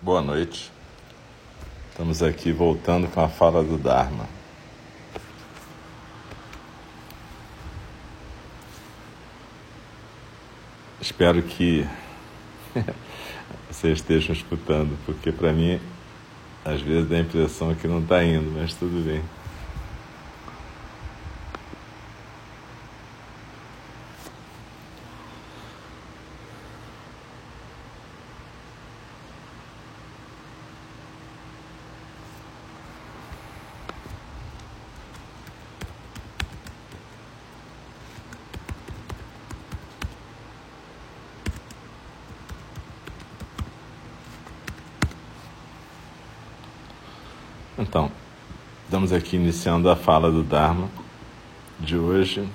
Boa noite. Estamos aqui voltando com a fala do Dharma. Espero que vocês estejam escutando, porque para mim às vezes dá a impressão que não está indo, mas tudo bem. Então, estamos aqui iniciando a fala do Dharma de hoje,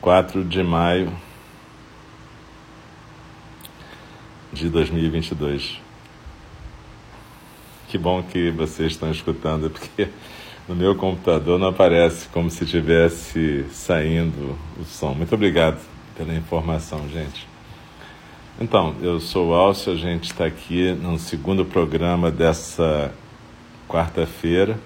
4 de maio de 2022. Que bom que vocês estão escutando, porque no meu computador não aparece como se estivesse saindo o som. Muito obrigado pela informação, gente. Então, eu sou o Alcio, a gente está aqui no segundo programa dessa quarta-feira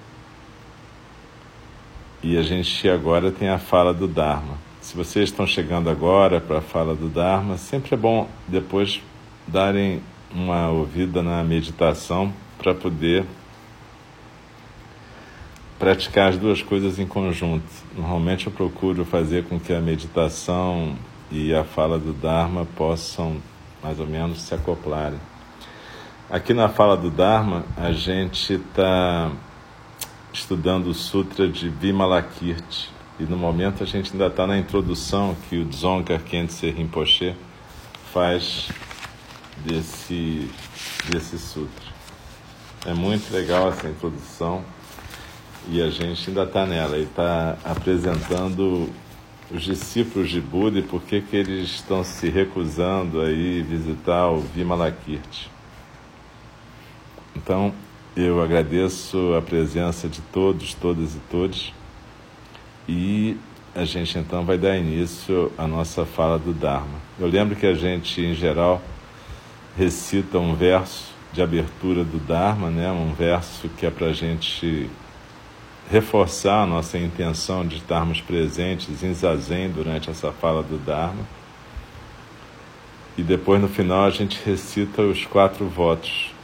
e a gente agora tem a fala do Dharma. Se vocês estão chegando agora para a fala do Dharma, sempre é bom depois darem uma ouvida na meditação para poder praticar as duas coisas em conjunto. Normalmente eu procuro fazer com que a meditação e a fala do Dharma possam mais ou menos se acoplarem. Aqui na fala do Dharma, a gente está estudando o Sutra de Vimalakirti. E no momento a gente ainda está na introdução que o Dzongkar Khyentse Rinpoche faz desse, desse sutra. É muito legal essa introdução e a gente ainda está nela. Ele está apresentando os discípulos de Buda e por que, que eles estão se recusando a ir visitar o Vimalakirti. Então, eu agradeço a presença de todos, todas e todos e a gente então vai dar início à nossa fala do Dharma. Eu lembro que a gente, em geral, recita um verso de abertura do Dharma, né? um verso que é para a gente reforçar a nossa intenção de estarmos presentes em Zazen durante essa fala do Dharma. E depois, no final, a gente recita os quatro votos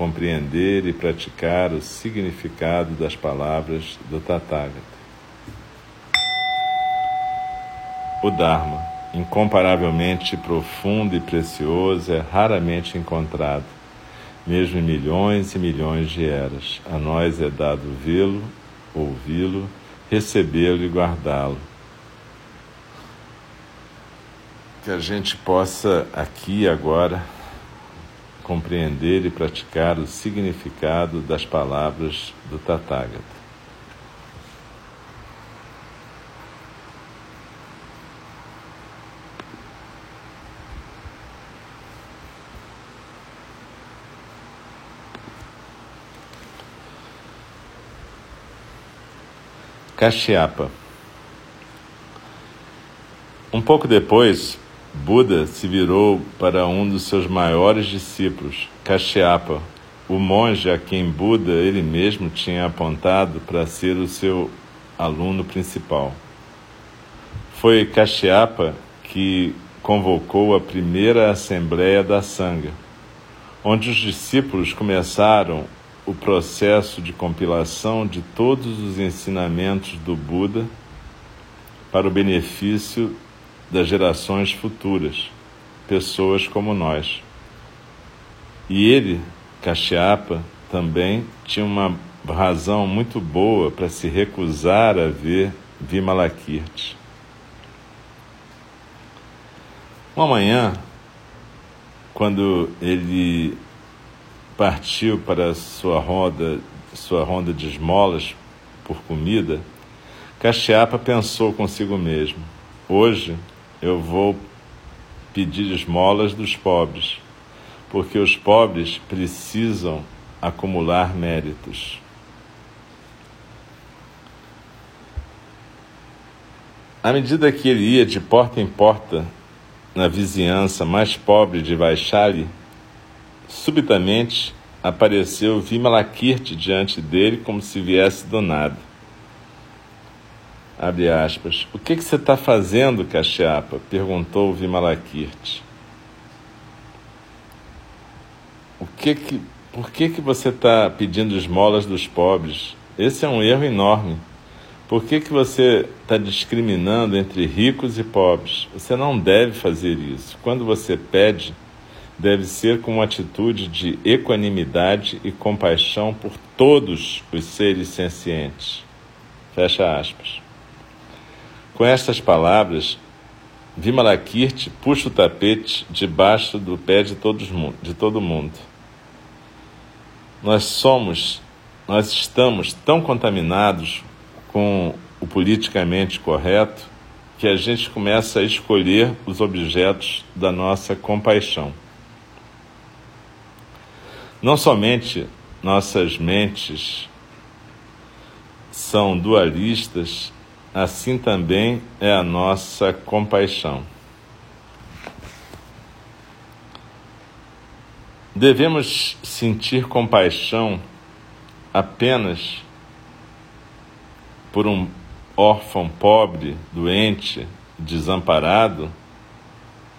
compreender e praticar o significado das palavras do Tathagata. O Dharma, incomparavelmente profundo e precioso, é raramente encontrado, mesmo em milhões e milhões de eras. A nós é dado vê-lo, ouvi-lo, recebê-lo e guardá-lo que a gente possa aqui agora compreender e praticar o significado das palavras do Tathagata. Kashyapa. Um pouco depois, Buda se virou para um dos seus maiores discípulos, Kashyapa, o monge a quem Buda ele mesmo tinha apontado para ser o seu aluno principal. Foi Kashyapa que convocou a primeira assembleia da Sangha, onde os discípulos começaram o processo de compilação de todos os ensinamentos do Buda para o benefício das gerações futuras, pessoas como nós. E ele, Kashyapa, também tinha uma razão muito boa para se recusar a ver Vimalakirti. Uma manhã, quando ele partiu para sua ronda, sua ronda de esmolas por comida, Caxiapa pensou consigo mesmo: hoje eu vou pedir esmolas dos pobres, porque os pobres precisam acumular méritos. À medida que ele ia de porta em porta na vizinhança mais pobre de Vaishali, subitamente apareceu Vimalakirti diante dele como se viesse do nada. Abre aspas. O que, que você está fazendo, Caxiapa? perguntou Vimalakirti. O que que, por que, que você está pedindo esmolas dos pobres? Esse é um erro enorme. Por que, que você está discriminando entre ricos e pobres? Você não deve fazer isso. Quando você pede, deve ser com uma atitude de equanimidade e compaixão por todos os seres sencientes. Fecha aspas. Com estas palavras, Vimalakirti puxa o tapete debaixo do pé de, todos, de todo mundo. Nós somos, nós estamos tão contaminados com o politicamente correto que a gente começa a escolher os objetos da nossa compaixão. Não somente nossas mentes são dualistas, assim também é a nossa compaixão. Devemos sentir compaixão apenas por um órfão pobre, doente, desamparado,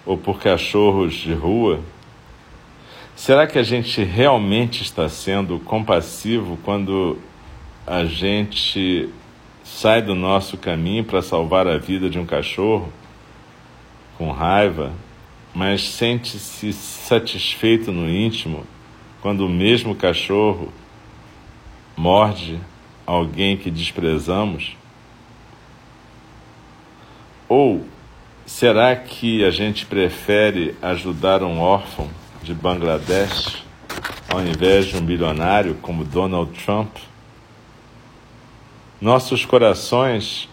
ou por cachorros de rua? Será que a gente realmente está sendo compassivo quando a gente sai do nosso caminho para salvar a vida de um cachorro com raiva, mas sente-se satisfeito no íntimo quando o mesmo cachorro morde alguém que desprezamos? Ou será que a gente prefere ajudar um órfão de Bangladesh ao invés de um bilionário como Donald Trump? Nossos corações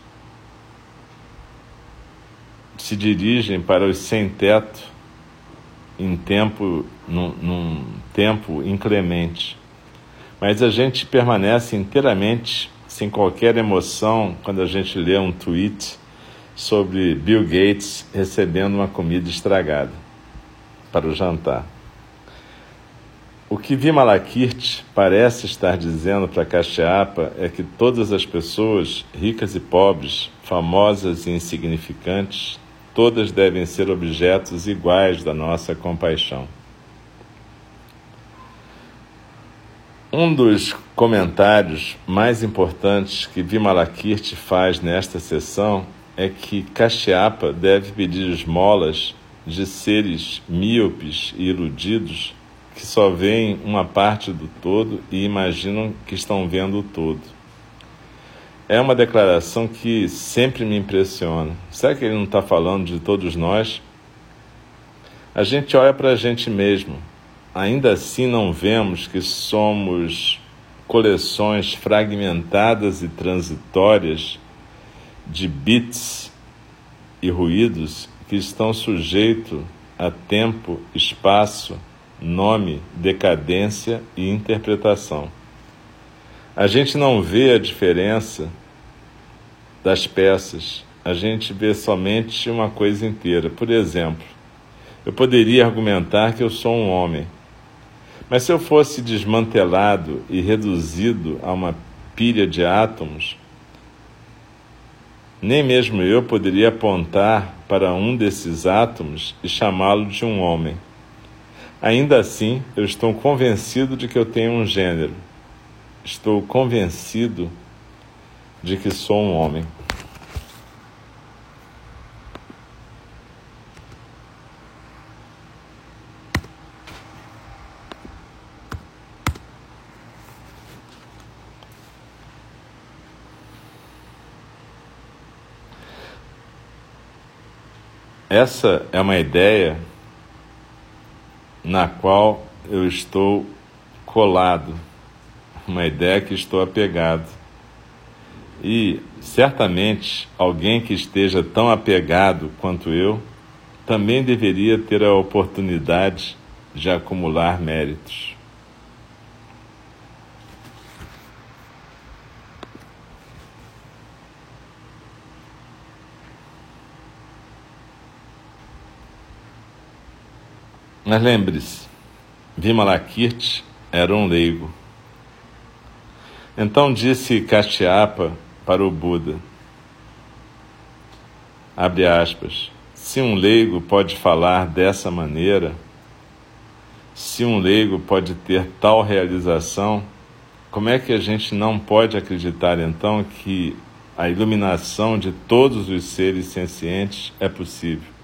se dirigem para os sem-teto em tempo, num, num tempo inclemente. Mas a gente permanece inteiramente sem qualquer emoção quando a gente lê um tweet sobre Bill Gates recebendo uma comida estragada para o jantar. O que Vimalakirti parece estar dizendo para Kashyapa é que todas as pessoas, ricas e pobres, famosas e insignificantes, todas devem ser objetos iguais da nossa compaixão. Um dos comentários mais importantes que Vimalakirti faz nesta sessão é que Kashyapa deve pedir esmolas de seres míopes e iludidos que só veem uma parte do todo e imaginam que estão vendo o todo. É uma declaração que sempre me impressiona. Será que ele não está falando de todos nós? A gente olha para a gente mesmo ainda assim não vemos que somos coleções fragmentadas e transitórias de bits e ruídos que estão sujeitos a tempo, espaço, nome, decadência e interpretação. A gente não vê a diferença das peças, a gente vê somente uma coisa inteira. Por exemplo, eu poderia argumentar que eu sou um homem mas se eu fosse desmantelado e reduzido a uma pilha de átomos, nem mesmo eu poderia apontar para um desses átomos e chamá-lo de um homem. Ainda assim, eu estou convencido de que eu tenho um gênero, estou convencido de que sou um homem. Essa é uma ideia na qual eu estou colado, uma ideia que estou apegado. E certamente alguém que esteja tão apegado quanto eu também deveria ter a oportunidade de acumular méritos. Mas lembre-se, Vimalakirti era um leigo. Então disse Kashyapa para o Buda, abre aspas, se um leigo pode falar dessa maneira, se um leigo pode ter tal realização, como é que a gente não pode acreditar então que a iluminação de todos os seres sencientes é possível?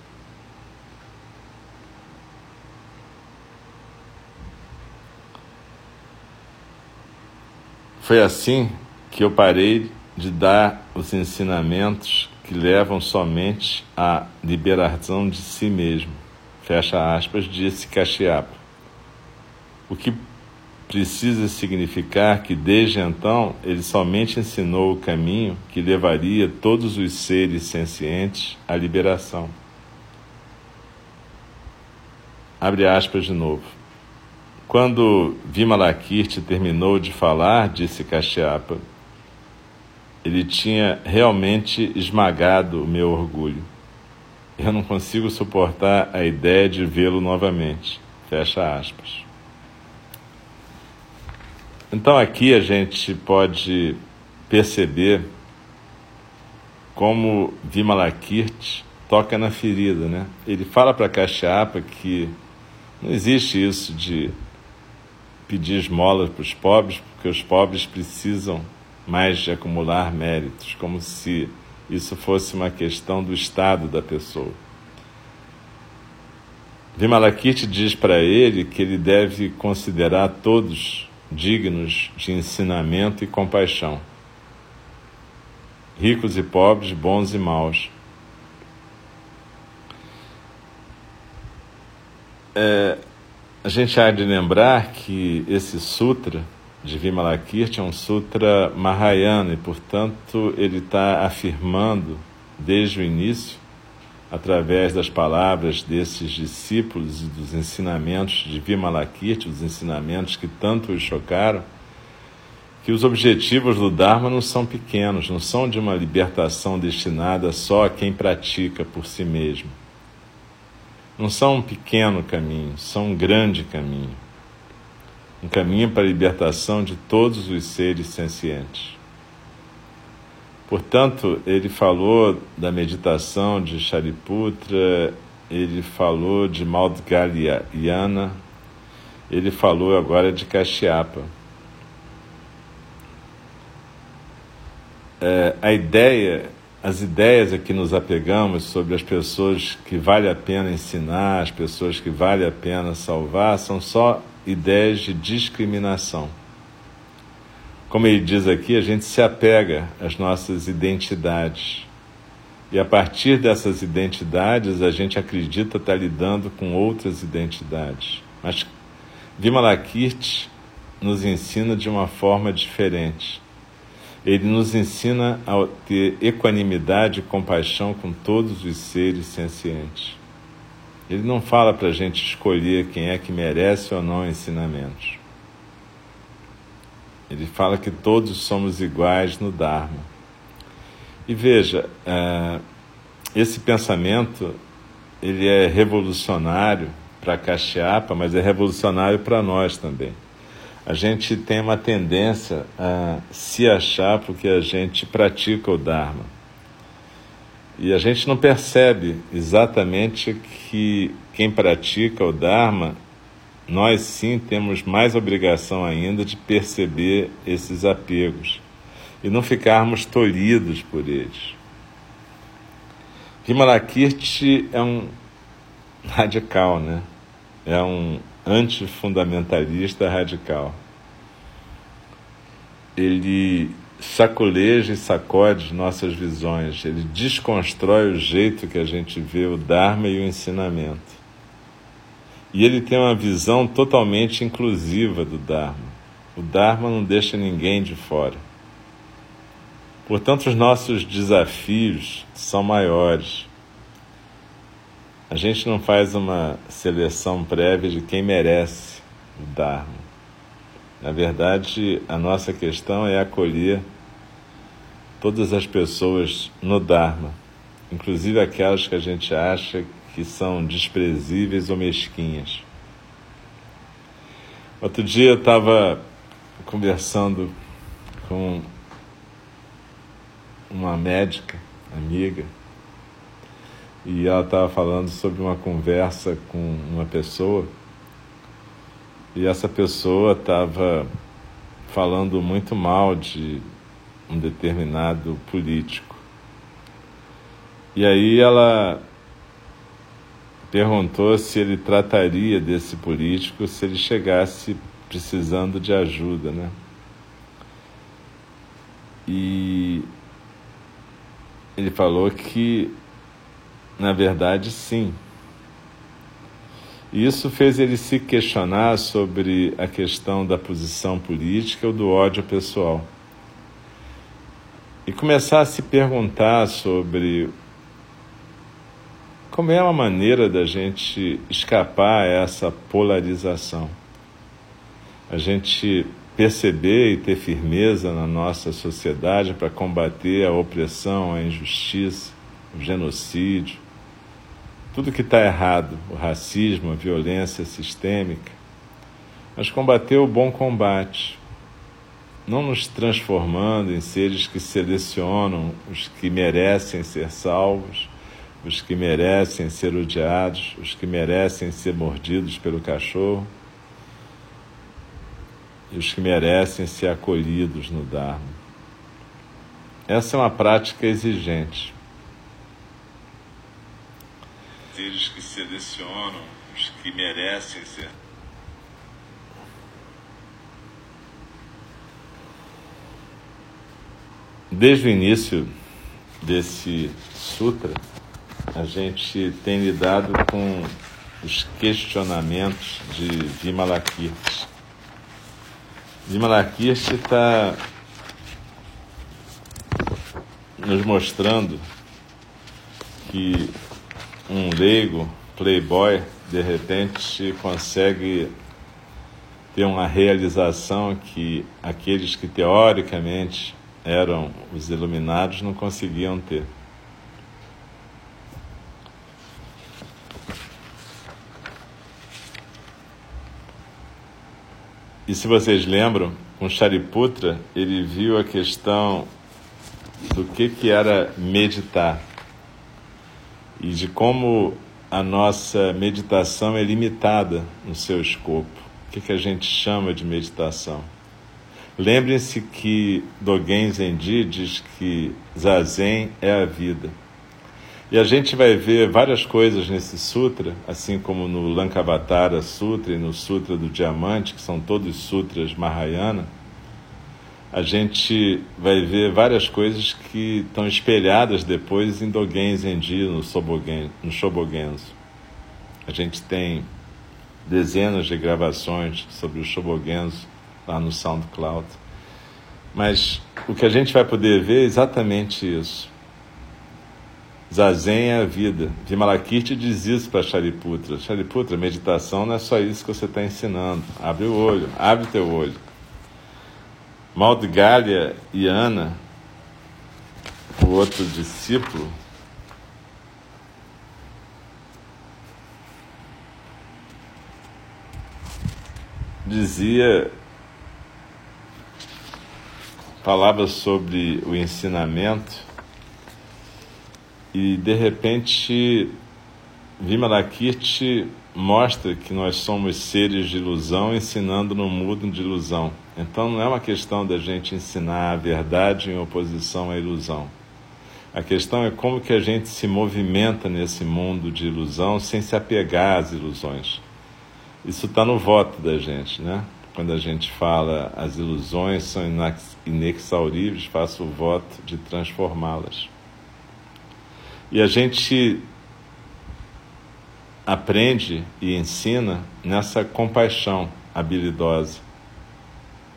Foi assim que eu parei de dar os ensinamentos que levam somente à liberação de si mesmo. Fecha aspas, disse Kashyapa. O que precisa significar que desde então ele somente ensinou o caminho que levaria todos os seres sencientes à liberação. Abre aspas de novo. Quando Vimalakirti terminou de falar, disse Kashyapa, ele tinha realmente esmagado o meu orgulho. Eu não consigo suportar a ideia de vê-lo novamente. Fecha aspas. Então aqui a gente pode perceber como Vimalakirti toca na ferida, né? Ele fala para Kashyapa que não existe isso de pedir esmolas para os pobres, porque os pobres precisam mais de acumular méritos, como se isso fosse uma questão do estado da pessoa. Vimalakirti diz para ele que ele deve considerar todos dignos de ensinamento e compaixão, ricos e pobres, bons e maus. É, a gente há de lembrar que esse sutra de Vimalakirti é um sutra Mahayana e, portanto, ele está afirmando desde o início, através das palavras desses discípulos e dos ensinamentos de Vimalakirti, os ensinamentos que tanto os chocaram, que os objetivos do Dharma não são pequenos, não são de uma libertação destinada só a quem pratica por si mesmo não são um pequeno caminho, são um grande caminho. Um caminho para a libertação de todos os seres sencientes. Portanto, ele falou da meditação de Shariputra, ele falou de Maudgalyana, ele falou agora de Kashyapa. É, a ideia as ideias a que nos apegamos sobre as pessoas que vale a pena ensinar, as pessoas que vale a pena salvar, são só ideias de discriminação. Como ele diz aqui, a gente se apega às nossas identidades. E a partir dessas identidades, a gente acredita estar lidando com outras identidades. Mas Vimalakirti nos ensina de uma forma diferente ele nos ensina a ter equanimidade e compaixão com todos os seres sencientes. Ele não fala para a gente escolher quem é que merece ou não ensinamentos. Ele fala que todos somos iguais no Dharma. E veja, uh, esse pensamento ele é revolucionário para Kashyapa, mas é revolucionário para nós também a gente tem uma tendência a se achar porque a gente pratica o Dharma. E a gente não percebe exatamente que quem pratica o Dharma nós sim temos mais obrigação ainda de perceber esses apegos e não ficarmos tolhidos por eles. Vimalakirti é um radical, né? É um antifundamentalista radical. Ele sacoleja e sacode nossas visões, ele desconstrói o jeito que a gente vê o Dharma e o ensinamento. E ele tem uma visão totalmente inclusiva do Dharma. O Dharma não deixa ninguém de fora. Portanto, os nossos desafios são maiores. A gente não faz uma seleção prévia de quem merece o Dharma. Na verdade, a nossa questão é acolher todas as pessoas no Dharma, inclusive aquelas que a gente acha que são desprezíveis ou mesquinhas. Outro dia eu estava conversando com uma médica amiga e ela estava falando sobre uma conversa com uma pessoa e essa pessoa estava falando muito mal de um determinado político. E aí ela perguntou se ele trataria desse político se ele chegasse precisando de ajuda, né? E ele falou que, na verdade, sim. Isso fez ele se questionar sobre a questão da posição política ou do ódio pessoal e começar a se perguntar sobre como é uma maneira da gente escapar a essa polarização. A gente perceber e ter firmeza na nossa sociedade para combater a opressão, a injustiça, o genocídio, tudo que está errado, o racismo, a violência sistêmica, mas combater o bom combate, não nos transformando em seres que selecionam os que merecem ser salvos, os que merecem ser odiados, os que merecem ser mordidos pelo cachorro e os que merecem ser acolhidos no Dharma. Essa é uma prática exigente. Seres que selecionam os que merecem ser Desde o início desse sutra, a gente tem lidado com os questionamentos de Vimalakirti. Vimalakirti está nos mostrando que um leigo, playboy, de repente consegue ter uma realização que aqueles que teoricamente eram os iluminados não conseguiam ter. E se vocês lembram, com Shariputra, ele viu a questão do que, que era meditar e de como a nossa meditação é limitada no seu escopo. O que, que a gente chama de meditação? Lembrem-se que Dogen Zenji diz que Zazen é a vida. E a gente vai ver várias coisas nesse sutra, assim como no Lankavatara Sutra e no Sutra do Diamante, que são todos sutras Mahayana. A gente vai ver várias coisas que estão espelhadas depois em Dogen Zenji, no, Sobogen, no Shobogenzo. A gente tem dezenas de gravações sobre o Shobogenzo lá no SoundCloud. Mas o que a gente vai poder ver é exatamente isso. Zazen é a vida. Vimalakirti diz isso para Shariputra. Shariputra, meditação não é só isso que você está ensinando. Abre o olho, abre teu olho. Maldgalha e Ana, o outro discípulo, dizia falava sobre o ensinamento e de repente Vimalakirti mostra que nós somos seres de ilusão ensinando no mundo de ilusão. Então não é uma questão da gente ensinar a verdade em oposição à ilusão. A questão é como que a gente se movimenta nesse mundo de ilusão sem se apegar às ilusões. Isso está no voto da gente, né? Quando a gente fala as ilusões são inexauríveis, faço o voto de transformá-las. E a gente aprende e ensina nessa compaixão habilidosa,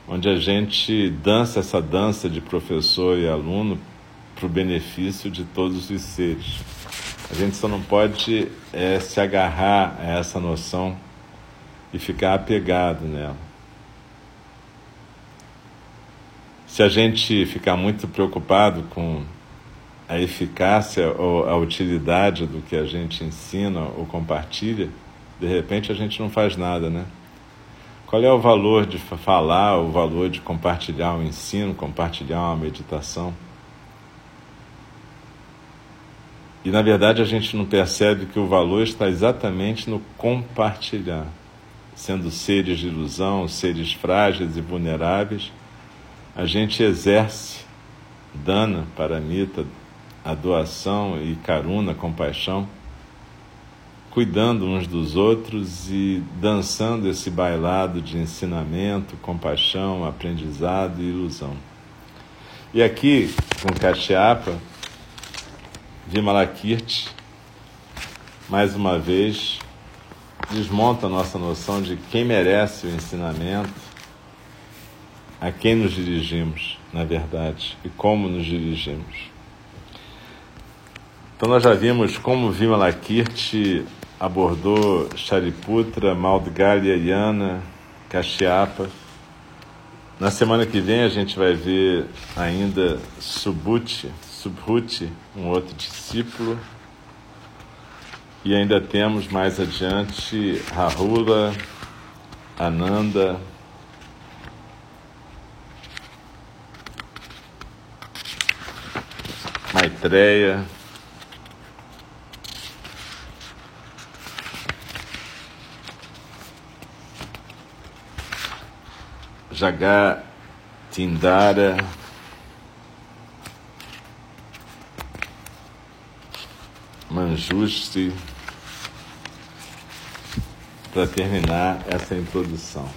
onde a gente dança essa dança de professor e aluno para o benefício de todos os seres. A gente só não pode é, se agarrar a essa noção e ficar apegado nela. Se a gente ficar muito preocupado com a eficácia ou a utilidade do que a gente ensina ou compartilha, de repente a gente não faz nada, né? Qual é o valor de falar, o valor de compartilhar um ensino, compartilhar uma meditação? E na verdade a gente não percebe que o valor está exatamente no compartilhar. Sendo seres de ilusão, seres frágeis e vulneráveis, a gente exerce dana, paramita, a doação e caruna, compaixão, cuidando uns dos outros e dançando esse bailado de ensinamento, compaixão, aprendizado e ilusão. E aqui, com Kashyapa, Vimalakirti, mais uma vez, desmonta a nossa noção de quem merece o ensinamento, a quem nos dirigimos, na verdade, e como nos dirigimos. Então nós já vimos como Vimalakirti abordou Shariputra, Maldgalya Yana, Kashyapa. Na semana que vem a gente vai ver ainda Subhuti, Subhuti, um outro discípulo. E ainda temos mais adiante Rahula, Ananda, Maitreya, Jagatindara, Manjuste para terminar essa introdução.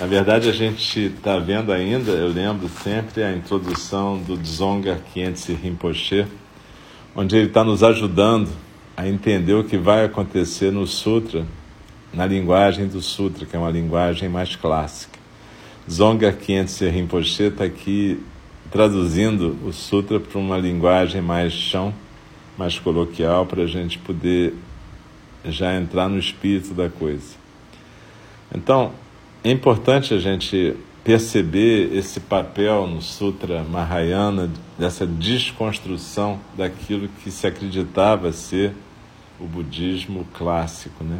Na verdade, a gente está vendo ainda, eu lembro sempre, a introdução do Dzonga Khyentse Rinpoche, onde ele está nos ajudando a entender o que vai acontecer no Sutra, na linguagem do Sutra, que é uma linguagem mais clássica. Zonga Khyentse Rinpoche está aqui traduzindo o Sutra para uma linguagem mais chão, mais coloquial para a gente poder já entrar no espírito da coisa. Então, é importante a gente perceber esse papel no Sutra Mahayana, dessa desconstrução daquilo que se acreditava ser o budismo clássico. Né?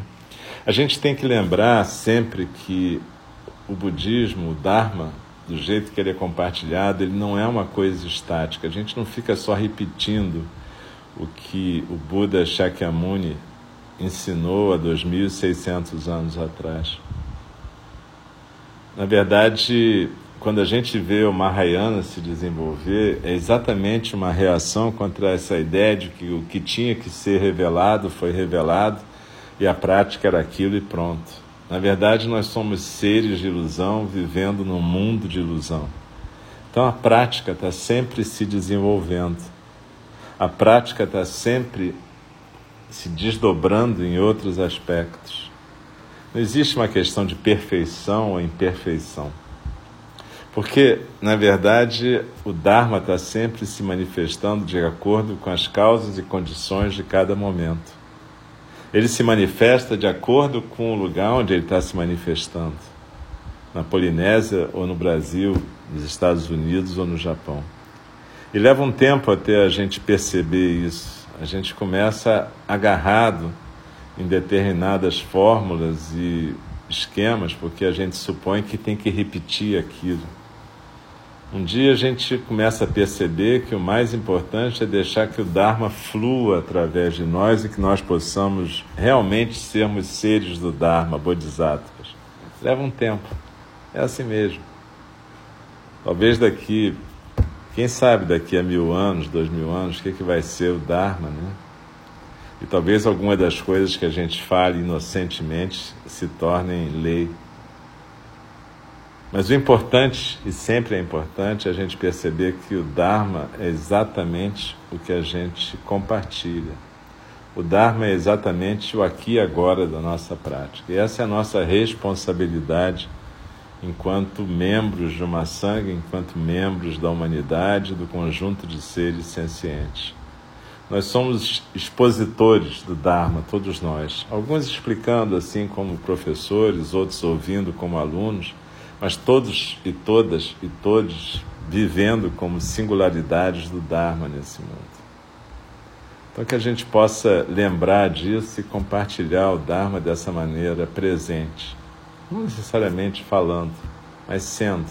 A gente tem que lembrar sempre que o budismo, o Dharma, do jeito que ele é compartilhado, ele não é uma coisa estática. A gente não fica só repetindo o que o Buda Shakyamuni ensinou há 2.600 anos atrás. Na verdade, quando a gente vê o Mahayana se desenvolver, é exatamente uma reação contra essa ideia de que o que tinha que ser revelado foi revelado e a prática era aquilo e pronto. Na verdade, nós somos seres de ilusão vivendo num mundo de ilusão. Então a prática está sempre se desenvolvendo. A prática está sempre se desdobrando em outros aspectos. Não existe uma questão de perfeição ou imperfeição. Porque, na verdade, o Dharma está sempre se manifestando de acordo com as causas e condições de cada momento. Ele se manifesta de acordo com o lugar onde ele está se manifestando. Na Polinésia ou no Brasil, nos Estados Unidos ou no Japão. E leva um tempo até a gente perceber isso. A gente começa agarrado em determinadas fórmulas e esquemas, porque a gente supõe que tem que repetir aquilo. Um dia a gente começa a perceber que o mais importante é deixar que o Dharma flua através de nós e que nós possamos realmente sermos seres do Dharma, bodhisattvas. Leva um tempo, é assim mesmo. Talvez daqui, quem sabe daqui a mil anos, dois mil anos, o que, que vai ser o Dharma, né? E talvez alguma das coisas que a gente fale inocentemente se tornem lei. Mas o importante, e sempre é importante, é a gente perceber que o Dharma é exatamente o que a gente compartilha. O Dharma é exatamente o aqui e agora da nossa prática. E essa é a nossa responsabilidade enquanto membros de uma sangue, enquanto membros da humanidade, do conjunto de seres sencientes. Nós somos expositores do Dharma, todos nós. Alguns explicando assim como professores, outros ouvindo como alunos, mas todos e todas e todos vivendo como singularidades do Dharma nesse mundo. Então que a gente possa lembrar disso e compartilhar o Dharma dessa maneira presente, não necessariamente falando, mas sendo.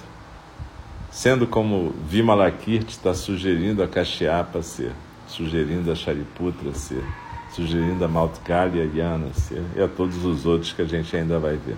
Sendo como Vimalakirti está sugerindo a Kashyapa ser, sugerindo a Shariputra ser, sugerindo a Maltkalya Yana ser, e a todos os outros que a gente ainda vai ver.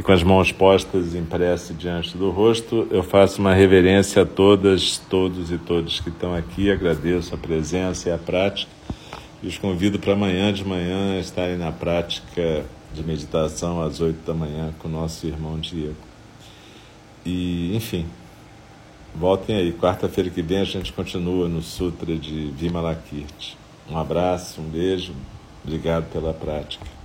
e com as mãos postas em prece diante do rosto, eu faço uma reverência a todas, todos e todos que estão aqui. Agradeço a presença e a prática e os convido para amanhã de manhã estarem na prática de meditação às oito da manhã com o nosso irmão Diego. E, enfim, voltem aí. Quarta-feira que vem a gente continua no Sutra de Vimalakirti. Um abraço, um beijo, obrigado pela prática.